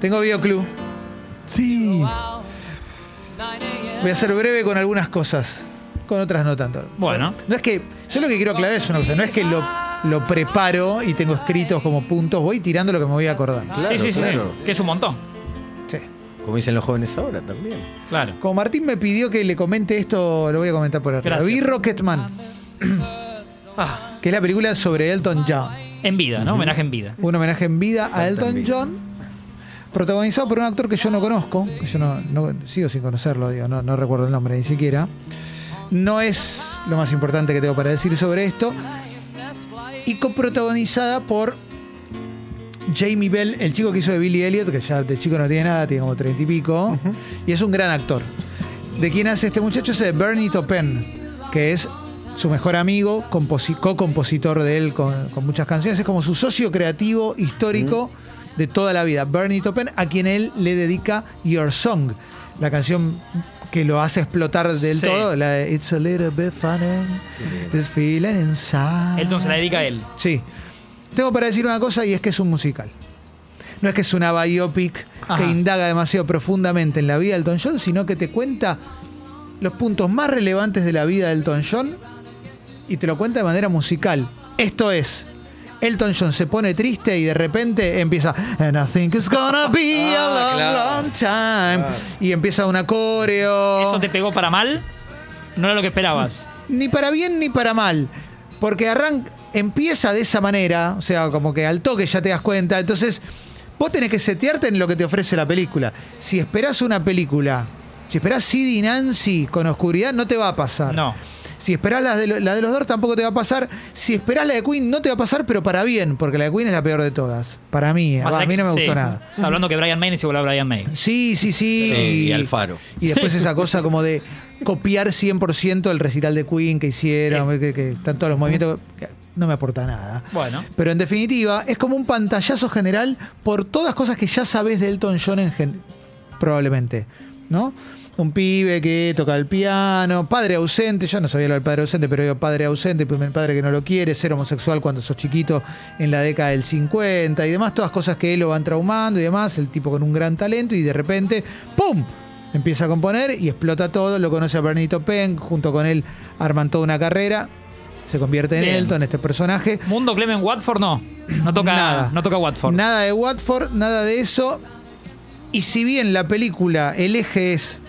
Tengo videoclub. Sí. Voy a ser breve con algunas cosas. Con otras no tanto. Bueno. No es que. Yo lo que quiero aclarar es una cosa. No es que lo, lo preparo y tengo escritos como puntos. Voy tirando lo que me voy acordando. Claro, sí, sí, sí, claro. sí. Que es un montón. Sí. Como dicen los jóvenes ahora también. Claro. Como Martín me pidió que le comente esto, lo voy a comentar por arriba. Gracias. Vi Rocketman, Ah, que es la película sobre Elton John. en vida, ¿no? Homenaje en vida. Un homenaje en vida a Elton vida. John, protagonizado por un actor que yo no conozco, que yo no, no- sigo sin conocerlo, digo, no, no recuerdo el nombre ni siquiera. No es lo más importante que tengo para decir sobre esto. Y coprotagonizada por Jamie Bell, el chico que hizo de Billy Elliot, que ya de chico no tiene nada, tiene como treinta y pico, y es un gran actor. De quien hace este muchacho es de Bernie Taupin, que es su mejor amigo, composi- co-compositor de él con, con muchas canciones, es como su socio creativo histórico de toda la vida, Bernie Taupin, a quien él le dedica Your Song, la canción que lo hace explotar del Sí. todo, la de It's a little bit funny, this feeling inside. Elton se la dedica a él. Sí. Tengo para decir una cosa y es que es un musical. No es que es una biopic Ajá. que indaga demasiado profundamente en la vida de Elton John, sino que te cuenta los puntos más relevantes de la vida de Elton John y te lo cuenta de manera musical. Esto es, Elton John se pone triste y de repente empieza And I think it's gonna be a Ah, long, claro. long time. Y empieza una coreo. ¿Eso te pegó para mal? No era lo que esperabas. ni para bien ni para mal. Porque arranca, empieza de esa manera, o sea, como que al toque ya te das cuenta. Entonces, vos tenés que setearte en lo que te ofrece la película. Si esperás una película, si esperás Sid y Nancy con oscuridad, no te va a pasar. No. Si esperás la de, la de los Doors, tampoco te va a pasar. Si esperás la de Queen, no te va a pasar, pero para bien, porque la de Queen es la peor de todas. Para mí, allá a mí no me que- gustó sí. nada. Está hablando que Brian May es igual a Brian May. Sí, sí, sí. Sí, y Alfaro. Y después esa cosa como de copiar 100% el recital de Queen que hicieron, Es- que, que están todos los movimientos. que No me aporta nada. Bueno. Pero en definitiva, es como un pantallazo general por todas cosas que ya sabes de Elton John en gen- probablemente. ¿No? Un pibe que toca el piano, padre ausente, yo no sabía lo del padre ausente, pero digo padre ausente, primer padre que no lo quiere, ser homosexual cuando sos chiquito en la década del 50 y demás, todas cosas que él lo van traumando y demás, el tipo con un gran talento y de repente, ¡pum! Empieza a componer y explota todo, lo conoce a Bernito Penn, junto con él arman toda una carrera, se convierte en Bien. Elton, este personaje. Mundo Clemen Watford no. No toca Nada. No toca Watford. Nada de Watford, nada de eso. Y si bien la película, el eje es,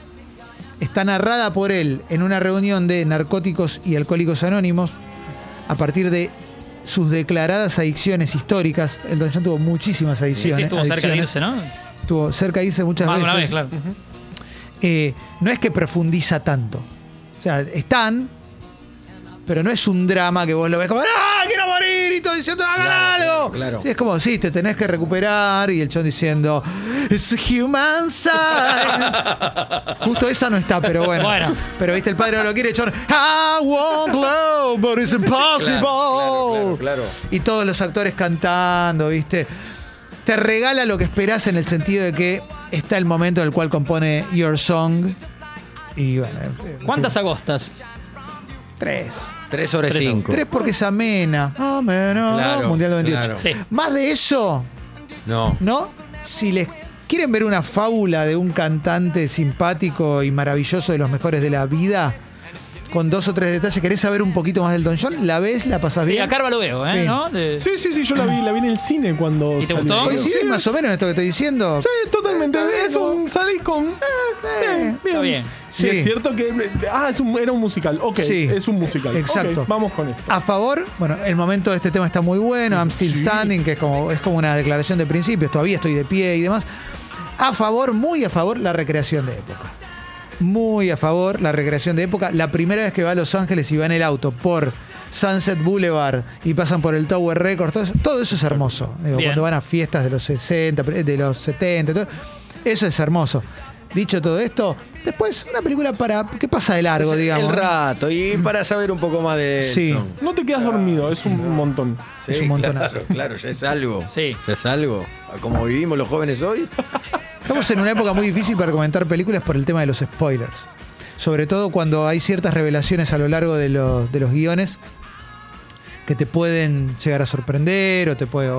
está narrada por él en una reunión de narcóticos y alcohólicos anónimos, a partir de sus declaradas adicciones históricas, el Don John tuvo muchísimas adicciones. sí, estuvo cerca de irse, ¿no? Estuvo cerca de irse muchas Más veces. una vez, claro. Eh, no es que profundiza tanto. O sea, están, pero no es un drama que vos lo ves como, ¡ah, quiero morir! Y todo diciendo, ¡hagan Claro, algo! claro. Sí, es como, sí, te tenés que recuperar. Y el chon diciendo, It's a human side. Justo esa no está, pero bueno. Bueno. Pero viste, el padre no lo quiere, chon, I want love, but it's impossible. Claro, claro, claro. Y todos los actores cantando, ¿viste? Te regala lo que esperás en el sentido de que está el momento en el cual compone Your Song. Y bueno, en ¿Cuántas agostas? Tres. Tres sobre Tres cinco. Tres porque es amena. Amena. Claro, Mundial 98. claro. Sí. Más de eso, No. ¿no? Si les quieren ver una fábula de un cantante simpático y maravilloso de los mejores de la vida, con dos o tres detalles, ¿querés saber un poquito más del Don John? ¿La ves? ¿La pasás Sí, bien? a Carva lo veo, ¿eh? Sí. ¿No? De- Sí, sí, sí, yo la vi, la vi en el cine cuando. ¿Y te salió. gustó? ¿Coincidís Sí, más o menos en esto que estoy diciendo? Sí, totalmente. Está Es un. Salís con. eh, bien, bien. Está bien. Sí. Es cierto que. Ah, es un, era un musical. Ok, Sí. es un musical. Exacto. Ok, vamos con esto. A favor, bueno, el momento de este tema está muy bueno, I'm still Sí. standing, que es como, es como una declaración de principios, todavía estoy de pie y demás. A favor, muy a favor, la recreación de época. Muy a favor, la recreación de época. La primera vez que va a Los Ángeles y va en el auto por Sunset Boulevard y pasan por el Tower Records, todo eso, todo eso es hermoso. Digo, cuando van a fiestas de los 60, de los 70, todo, eso es hermoso. Dicho todo esto, después una película para que pasa de largo, digamos. El rato. Y para saber un poco más de. Sí. No te quedas dormido, es un montón. Es un montonazo. Claro, claro, ya es algo. Sí. Ya es algo. A Como vivimos los jóvenes hoy. Estamos en una época muy difícil para comentar películas por el tema de los spoilers. Sobre todo cuando hay ciertas revelaciones a lo largo de los, guiones que te pueden llegar a sorprender o, te puede,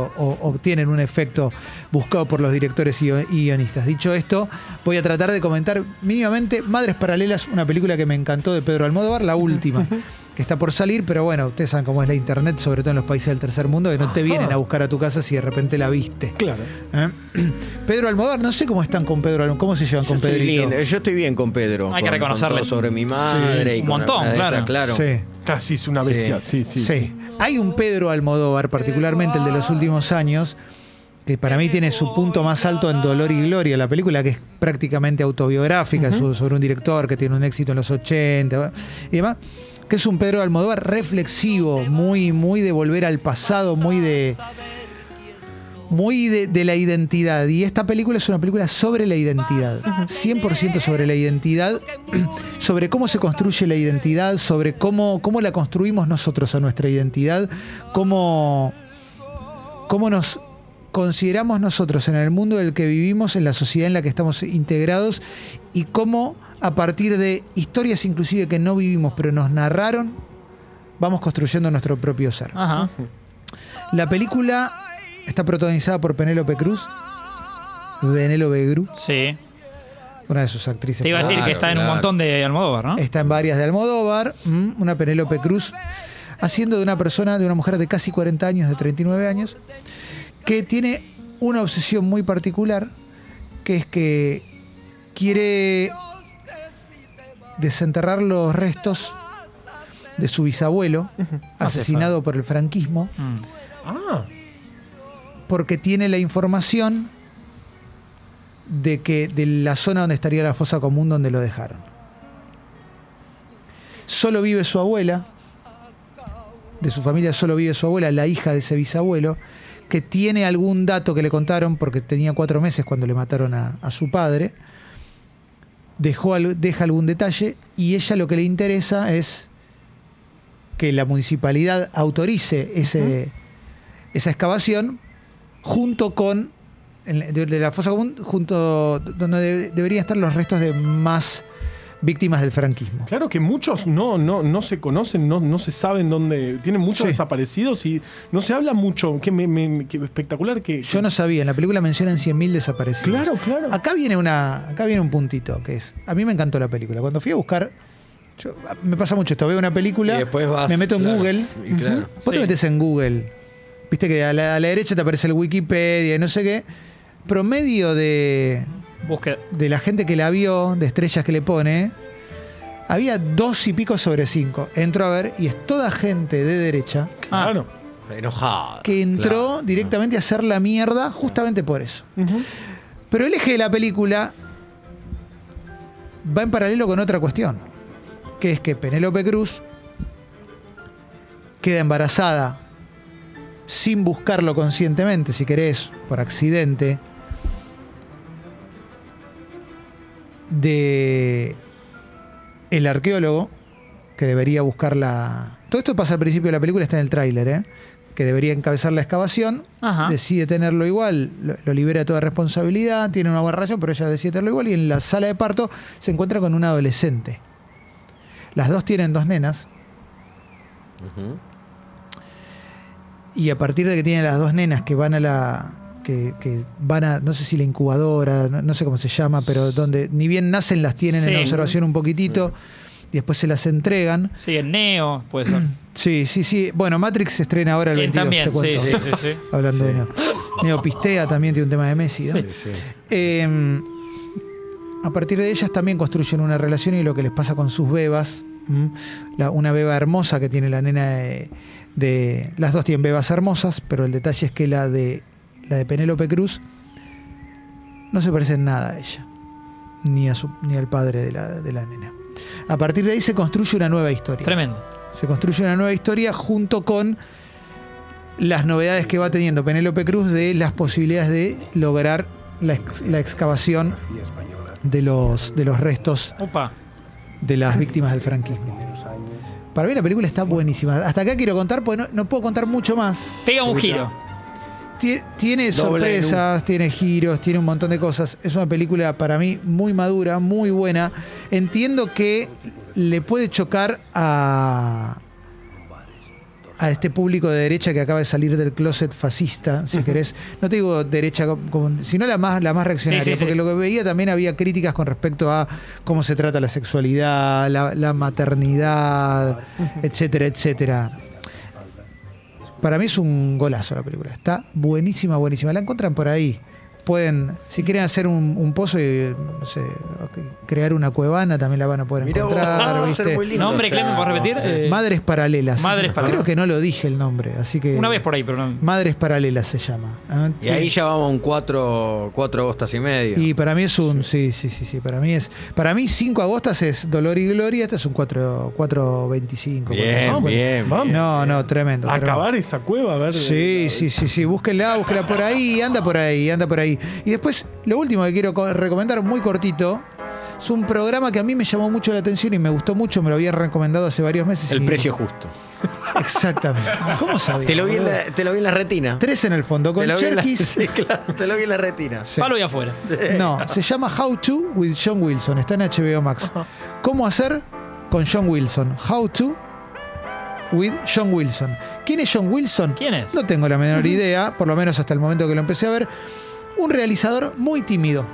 un efecto buscado por los directores y, y guionistas. Dicho esto, voy a tratar de comentar mínimamente Madres Paralelas, una película que me encantó de Pedro Almodóvar, la última. Que está por salir, pero bueno, ustedes saben cómo es la internet, sobre todo en los países del tercer mundo, que no te vienen a buscar a tu casa si de repente la viste. Claro. ¿Eh? Pedro Almodóvar, no sé cómo están con Pedro Almodóvar, cómo se llevan Yo con bien, yo estoy bien con Pedro. Hay que con- con reconocerle. todo sobre mi madre y un con montón, claro. claro. Sí. Casi es una bestia. Sí, sí. Sí. Hay un Pedro Almodóvar, particularmente el de los últimos años, que para mí tiene su punto más alto en Dolor y Gloria, la película que es prácticamente autobiográfica so- sobre un director que tiene un éxito en los 80 y demás, que es un Pedro Almodóvar reflexivo, muy, muy de volver al pasado, muy de muy de, la identidad. Y esta película es una película sobre la identidad. 100% sobre la identidad, sobre cómo se construye la identidad, sobre cómo, cómo la construimos nosotros a nuestra identidad, cómo, cómo nos consideramos nosotros en el mundo del que vivimos, en la sociedad en la que estamos integrados y cómo a partir de historias inclusive que no vivimos pero nos narraron, vamos construyendo nuestro propio ser. Ajá. La película está protagonizada por Penélope Cruz, Penélope Cruz, Sí. una de sus actrices. Te iba a decir Claro, que está en un montón de Almodóvar, ¿no? Está en varias de Almodóvar, mm, una Penélope Cruz, haciendo de una persona, de una mujer de casi 40 años, de 39 años, que tiene una obsesión muy particular, que es que quiere desenterrar los restos de su bisabuelo, asesinado por el franquismo, Mm. Ah, porque tiene la información de que de la zona donde estaría la fosa común donde lo dejaron. Solo vive su abuela, de su familia solo vive su abuela, la hija de ese bisabuelo, que tiene algún dato que le contaron porque tenía cuatro meses cuando le mataron a, a su padre. Dejó, deja algún detalle y ella lo que le interesa es que la municipalidad autorice ese, esa excavación junto con de, de la fosa común junto donde de- deberían estar los restos de más víctimas del franquismo. claro que muchos no, no, no se conocen, no, no se saben dónde. Tienen muchos Sí. desaparecidos y no se habla mucho. Qué, me- me- qué espectacular que. Yo no sabía, en la película mencionan 100.000 desaparecidos. Claro, claro. Acá viene una acá viene un puntito que es a mí me encantó la película. Cuando fui a buscar yo- me pasa mucho esto, veo una película, Y después vas. me meto en claro, Google, Y claro. vos te metes en Google. Viste que a la, a la derecha te aparece el Wikipedia y no sé qué. Promedio de Búsqueda. de la gente que la vio, de estrellas que le pone, había dos y pico sobre cinco. Entro a ver y es toda gente de derecha Claro. Enojada. que entró claro. directamente a hacer la mierda justamente por eso. Pero el eje de la película va en paralelo con otra cuestión, que es que Penélope Cruz queda embarazada sin buscarlo conscientemente, si querés, por accidente, de el arqueólogo que debería buscar la... Todo esto pasa al principio de la película, está en el tráiler, ¿eh? que debería encabezar la excavación, Ajá. decide tenerlo igual, lo, lo libera de toda responsabilidad, tiene una buena relación, pero ella decide tenerlo igual y en la sala de parto se encuentra con un adolescente. Las dos tienen dos nenas y a partir de que tienen las dos nenas que van a la... Que, que van a, no sé si la incubadora, no, no sé cómo se llama, pero donde ni bien nacen las tienen en observación un poquitito y después se las entregan. Sí, en Neo, puede ser. Sí, sí, sí. Bueno, Matrix se estrena ahora el Eh, 22, también, te cuento. sí, sí, sí, sí. Hablando de Neo. Neopistea también tiene un tema de Messi, ¿no? Sí. Sí. Eh, a partir de ellas también construyen una relación y lo que les pasa con sus bebas. una beba hermosa que tiene la nena de, de- Las dos tienen bebas hermosas, pero el detalle es que la de la de Penélope Cruz no se parece en nada a ella, ni, a su, ni al padre de la, de la nena. A partir de ahí se construye una nueva historia. Tremendo. Se construye una nueva historia junto con las novedades que va teniendo Penélope Cruz de las posibilidades de lograr la, ex- la excavación de los, de los restos Opa. de las víctimas del franquismo. Para mí la película está buenísima. Hasta acá quiero contar, porque no, no puedo contar mucho más. Pega un giro. Tie- Tiene Doble sorpresas, tiene giros, tiene un montón de cosas. Es una película para mí muy madura, muy buena. Entiendo que le puede chocar a, a este público de derecha que acaba de salir del closet fascista, si querés. No te digo derecha, sino la más, la más reaccionaria, Sí, sí, sí. porque lo que veía también había críticas con respecto a cómo se trata la sexualidad, la, la maternidad, etcétera, etcétera. Para mí es un golazo la película. Está buenísima, buenísima. La encuentran por ahí. Pueden, si quieren hacer un, un pozo y, no sé, crear una cuevana, también la van a poder Mirá vos, encontrar. ser ¿viste? lindo, Nombre, o sea, Clemen, ¿puedes repetir? Eh, Madres Paralelas. Madres Paralelas. Creo que no lo dije el nombre, así que. Una vez por ahí, pero no. Madres Paralelas se llama. Ah, Y ahí ya vamos a un cuatro, cuatro agostas y medio. Y para mí es un. Sí, sí, sí, sí. Para mí es. Para mí, 5 agostas es Dolor y Gloria. Este es un 4, 4.25. Bien, 4.50. bien, Vamos. No, no, tremendo. tremendo. Acabar esa cueva, a ver. Sí, sí, sí, sí. Búsquenla, búsquenla por ahí, anda por ahí, anda por ahí. Y después, lo último que quiero co- recomendar, muy cortito, es un programa que a mí me llamó mucho la atención y me gustó mucho, me lo habían recomendado hace varios meses. El y- precio justo. Exactamente. ¿Cómo sabías? Te lo vi en la, te lo vi en la retina. Tres en el fondo, con Cherkis. sí, claro, te lo vi en la retina. Sí. Palo y afuera. No, se llama How to with John Wilson. Está en HBO Max. ¿Cómo hacer con John Wilson? How to with John Wilson. ¿Quién es John Wilson? ¿Quién es? No tengo la menor idea, por lo menos hasta el momento que lo empecé a ver. Un realizador muy tímido.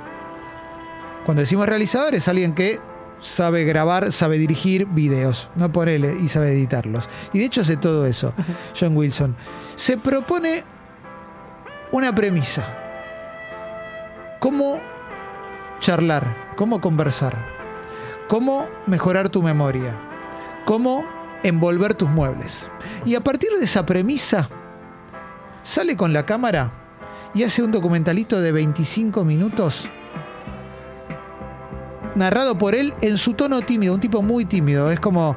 Cuando decimos realizador es alguien que sabe grabar, sabe dirigir videos, no ponele y sabe editarlos. Y de hecho hace todo eso, John Wilson. Se propone una premisa. ¿Cómo charlar? ¿Cómo conversar? ¿Cómo mejorar tu memoria? ¿Cómo envolver tus muebles? Y a partir de esa premisa, sale con la cámara y hace un documentalito de 25 minutos narrado por él en su tono tímido, un tipo muy tímido. Es como,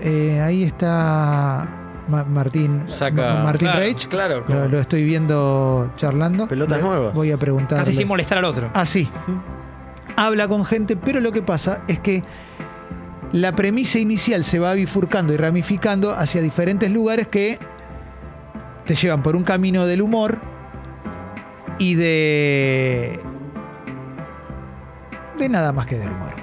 eh, ahí está Ma- Martín, Saca- Ma- Martín Claro, Reich. claro, Lo, estoy viendo charlando. Pelotas Le- nuevas. Voy a preguntar. Casi sin molestar al otro. Así. Habla con gente, pero lo que pasa es que la premisa inicial se va bifurcando y ramificando hacia diferentes lugares que te llevan por un camino del humor y de. de nada más que del humor.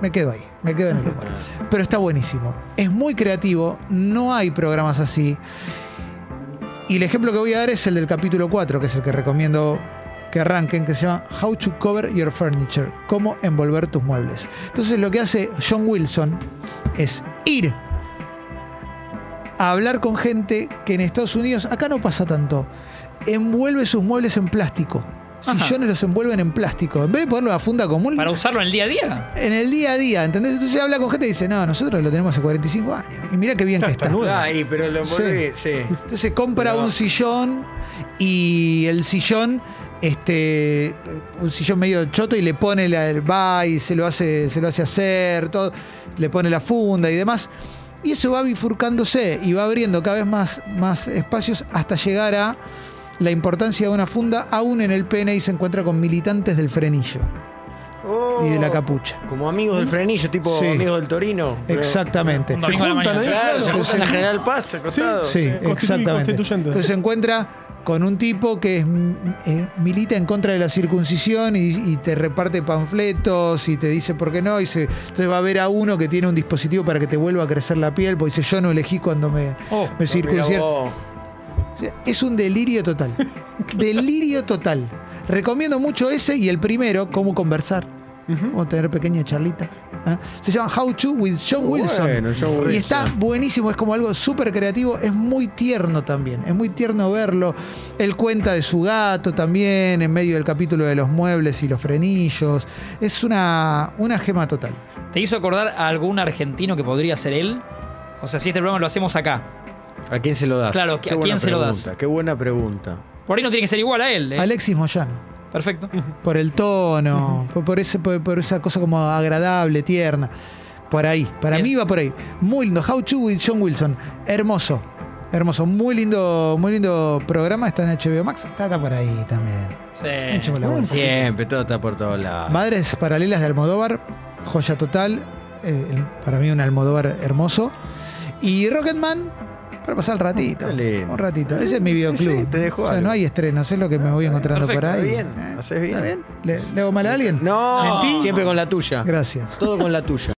Me quedo ahí, me quedo en el humor. Pero está buenísimo. Es muy creativo, no hay programas así. Y el ejemplo que voy a dar es el del capítulo 4, que es el que recomiendo que arranquen, que se llama How to Cover Your Furniture, cómo envolver tus muebles. Entonces lo que hace John Wilson es ir a hablar con gente que en Estados Unidos, acá no pasa tanto, envuelve sus muebles en plástico. Sillones los envuelven en plástico. En vez de ponerlo a funda común, Para usarlo en el día a día. en el día a día, ¿entendés? Entonces habla con gente y dice, no, nosotros lo tenemos hace 45 años. Y mira qué bien que Está está. Ay, pero lo envolví, sí. Entonces compra Pero- un sillón y el sillón, este, un sillón medio choto y le pone la, el va y se lo hace, se lo hace hacer, todo, le pone la funda y demás. Y eso va bifurcándose y va abriendo cada vez más, más espacios hasta llegar a la importancia de una funda, aún en el pene y se encuentra con militantes del frenillo Oh, y de la capucha. Como amigos del frenillo, tipo Sí. amigos del Torino. Exactamente. La juntan. Claro, se juntan en la General Paz, acostado. Sí, Constitu- exactamente. Entonces se encuentra con un tipo que es, mm, eh, milita en contra de la circuncisión y, y te reparte panfletos y te dice por qué no. Y se- entonces va a ver a uno que tiene un dispositivo para que te vuelva a crecer la piel, porque dice yo no elegí cuando me, Oh, me circuncidaron. Es un delirio total. delirio total. Recomiendo mucho ese y el primero, cómo conversar. Cómo tener pequeña charlita. ¿ah? Se llama How to with John Bueno, Wilson. John Y Wilson. está buenísimo, es como algo súper creativo, es muy tierno también, es muy tierno verlo. Él cuenta de su gato también, en medio del capítulo de los muebles y los frenillos. Es una, una gema total. ¿Te hizo acordar a algún argentino que podría ser él? O sea, si este programa lo hacemos acá. ¿A quién se lo das? Claro, Qué ¿a quién buena se lo das? pregunta, Qué buena pregunta. Por ahí no tiene que ser igual a él. ¿eh? Alexis Moyano, Perfecto. por el tono, por, por ese, por, por esa cosa como agradable, tierna. Por ahí, para Bien. mí va por ahí. Muy lindo, How to with John Wilson. Hermoso, hermoso, muy lindo, muy lindo programa, está en HBO Max, está, está por ahí también. Sí. La. Siempre, todo está por todos lados. Madres paralelas de Almodóvar, joya total. eh, el- para mí un Almodóvar hermoso. Y Rocketman, para pasar el ratito. Lindo. Un ratito. Ese es mi videoclub. Sí, te dejo o sea, no hay estrenos, es lo que me voy encontrando Perfecto, por ahí. está bien, ¿Eh? haces bien. ¿Está bien? ¿Le, le hago mal a alguien? No, Mentí. siempre con la tuya. Gracias. Todo con la tuya.